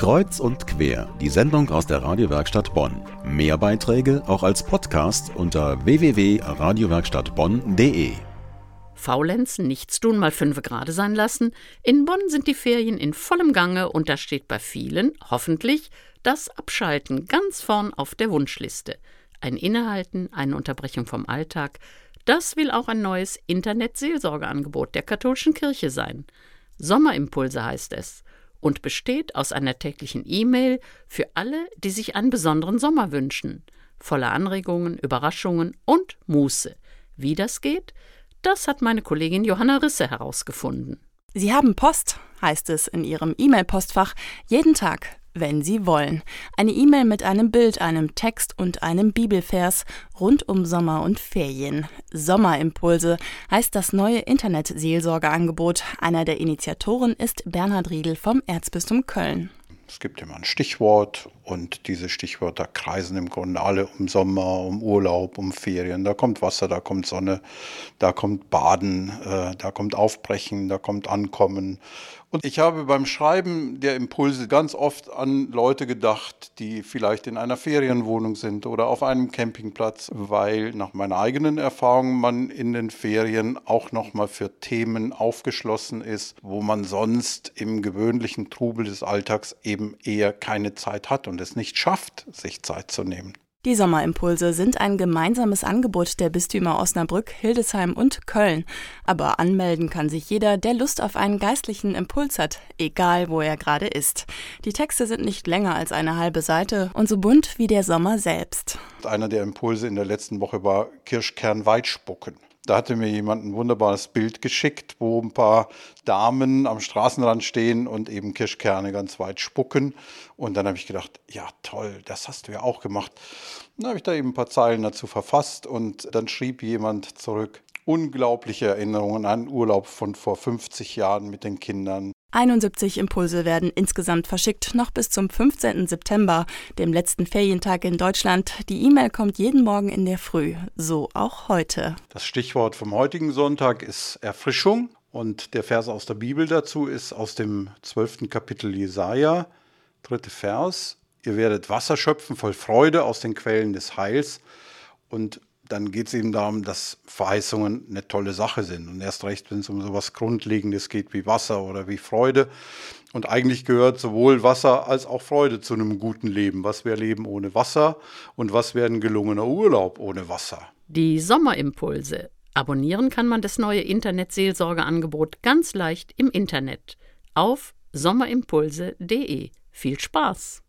Kreuz und quer, die Sendung aus der Radiowerkstatt Bonn. Mehr Beiträge auch als Podcast unter www.radiowerkstattbonn.de. Faulenzen, nichts tun, mal fünf Grade sein lassen. In Bonn sind die Ferien in vollem Gange und da steht bei vielen, hoffentlich, das Abschalten ganz vorn auf der Wunschliste. Ein Innehalten, eine Unterbrechung vom Alltag, das will auch ein neues Internet-Seelsorgeangebot der katholischen Kirche sein. Sommerimpulse heißt es und besteht aus einer täglichen E-Mail für alle, die sich einen besonderen Sommer wünschen. Voller Anregungen, Überraschungen und Muße. Wie das geht, das hat meine Kollegin Johanna Risse herausgefunden. Sie haben Post, heißt es in Ihrem E-Mail-Postfach, jeden Tag wenn Sie wollen. Eine E-Mail mit einem Bild, einem Text und einem Bibelvers rund um Sommer und Ferien. Sommerimpulse heißt das neue Internet-Seelsorgeangebot. Einer der Initiatoren ist Bernhard Riedel vom Erzbistum Köln. Es gibt immer ein Stichwort und diese Stichwörter kreisen im Grunde alle um Sommer, um Urlaub, um Ferien. Da kommt Wasser, da kommt Sonne, da kommt Baden, äh, da kommt Aufbrechen, da kommt Ankommen. Und ich habe beim Schreiben der Impulse ganz oft an Leute gedacht, die vielleicht in einer Ferienwohnung sind oder auf einem Campingplatz, weil nach meiner eigenen Erfahrung man in den Ferien auch nochmal für Themen aufgeschlossen ist, wo man sonst im gewöhnlichen Trubel des Alltags eben eher keine Zeit hat und es nicht schafft, sich Zeit zu nehmen. Die Sommerimpulse sind ein gemeinsames Angebot der Bistümer Osnabrück, Hildesheim und Köln. Aber anmelden kann sich jeder, der Lust auf einen geistlichen Impuls hat, egal wo er gerade ist. Die Texte sind nicht länger als eine halbe Seite und so bunt wie der Sommer selbst. Einer der Impulse in der letzten Woche war Kirschkern Weitspucken. Da hatte mir jemand ein wunderbares Bild geschickt, wo ein paar Damen am Straßenrand stehen und eben Kirschkerne ganz weit spucken. Und dann habe ich gedacht, ja toll, das hast du ja auch gemacht. Dann habe ich da eben ein paar Zeilen dazu verfasst und dann schrieb jemand zurück, unglaubliche Erinnerungen an Urlaub von vor 50 Jahren mit den Kindern. 71 Impulse werden insgesamt verschickt, noch bis zum 15. September, dem letzten Ferientag in Deutschland. Die E-Mail kommt jeden Morgen in der Früh, so auch heute. Das Stichwort vom heutigen Sonntag ist Erfrischung und der Vers aus der Bibel dazu ist aus dem 12. Kapitel Jesaja, dritte Vers. Ihr werdet Wasser schöpfen voll Freude aus den Quellen des Heils und dann geht es eben darum, dass Verheißungen eine tolle Sache sind. Und erst recht, wenn es um so etwas Grundlegendes geht wie Wasser oder wie Freude. Und eigentlich gehört sowohl Wasser als auch Freude zu einem guten Leben. Was wäre Leben ohne Wasser und was wäre ein gelungener Urlaub ohne Wasser? Die Sommerimpulse. Abonnieren kann man das neue Internetseelsorgeangebot ganz leicht im Internet auf sommerimpulse.de. Viel Spaß!